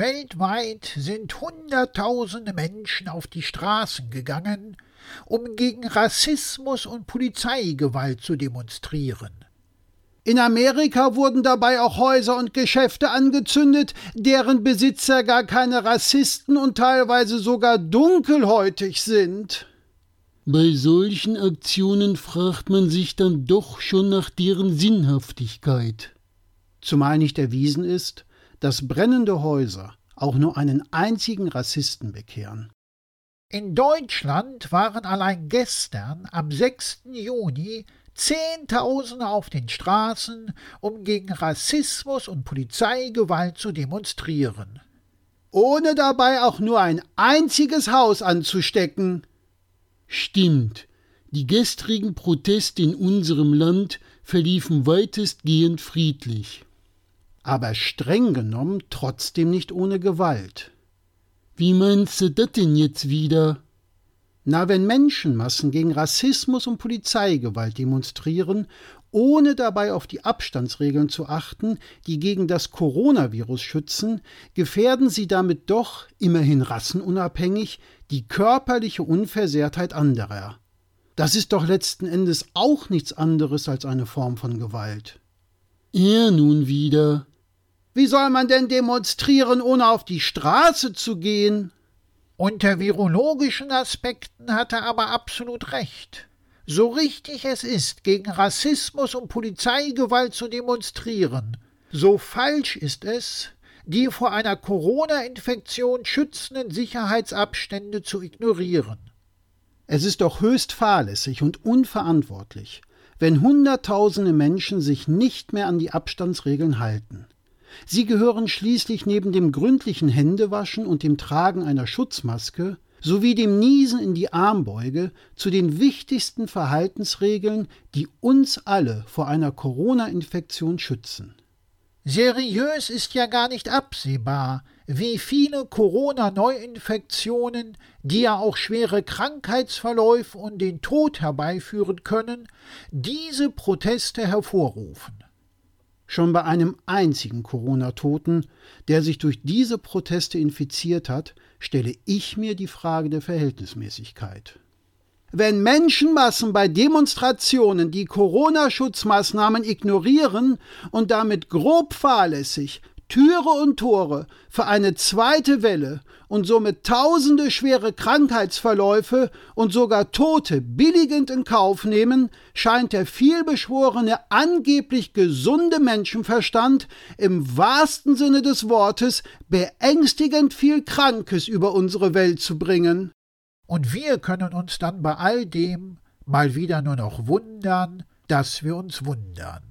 Weltweit sind Hunderttausende Menschen auf die Straßen gegangen, um gegen Rassismus und Polizeigewalt zu demonstrieren. In Amerika wurden dabei auch Häuser und Geschäfte angezündet, deren Besitzer gar keine Rassisten und teilweise sogar dunkelhäutig sind. Bei solchen Aktionen fragt man sich dann doch schon nach deren Sinnhaftigkeit. Zumal nicht erwiesen ist, dass brennende Häuser auch nur einen einzigen Rassisten bekehren. In Deutschland waren allein gestern, am 6. Juni, Zehntausende auf den Straßen, um gegen Rassismus und Polizeigewalt zu demonstrieren. Ohne dabei auch nur ein einziges Haus anzustecken. Stimmt, die gestrigen Proteste in unserem Land verliefen weitestgehend friedlich. Aber streng genommen trotzdem nicht ohne Gewalt. Wie meinst du das denn jetzt wieder? Na, wenn Menschenmassen gegen Rassismus und Polizeigewalt demonstrieren, ohne dabei auf die Abstandsregeln zu achten, die gegen das Coronavirus schützen, gefährden sie damit doch, immerhin rassenunabhängig, die körperliche Unversehrtheit anderer. Das ist doch letzten Endes auch nichts anderes als eine Form von Gewalt. Er nun wieder. Wie soll man denn demonstrieren, ohne auf die Straße zu gehen? Unter virologischen Aspekten hat er aber absolut recht. So richtig es ist, gegen Rassismus und Polizeigewalt zu demonstrieren, so falsch ist es, die vor einer Corona-Infektion schützenden Sicherheitsabstände zu ignorieren. Es ist doch höchst fahrlässig und unverantwortlich, wenn Hunderttausende Menschen sich nicht mehr an die Abstandsregeln halten. Sie gehören schließlich neben dem gründlichen Händewaschen und dem Tragen einer Schutzmaske sowie dem Niesen in die Armbeuge zu den wichtigsten Verhaltensregeln, die uns alle vor einer Corona-Infektion schützen. Seriös ist ja gar nicht absehbar, wie viele Corona-Neuinfektionen, die ja auch schwere Krankheitsverläufe und den Tod herbeiführen können, diese Proteste hervorrufen. Schon bei einem einzigen Corona-Toten, der sich durch diese Proteste infiziert hat, stelle ich mir die Frage der Verhältnismäßigkeit. Wenn Menschenmassen bei Demonstrationen die Corona-Schutzmaßnahmen ignorieren und damit grob fahrlässig Türe und Tore für eine zweite Welle und somit tausende schwere Krankheitsverläufe und sogar Tote billigend in Kauf nehmen, scheint der vielbeschworene, angeblich gesunde Menschenverstand im wahrsten Sinne des Wortes beängstigend viel Krankes über unsere Welt zu bringen. Und wir können uns dann bei all dem mal wieder nur noch wundern, dass wir uns wundern.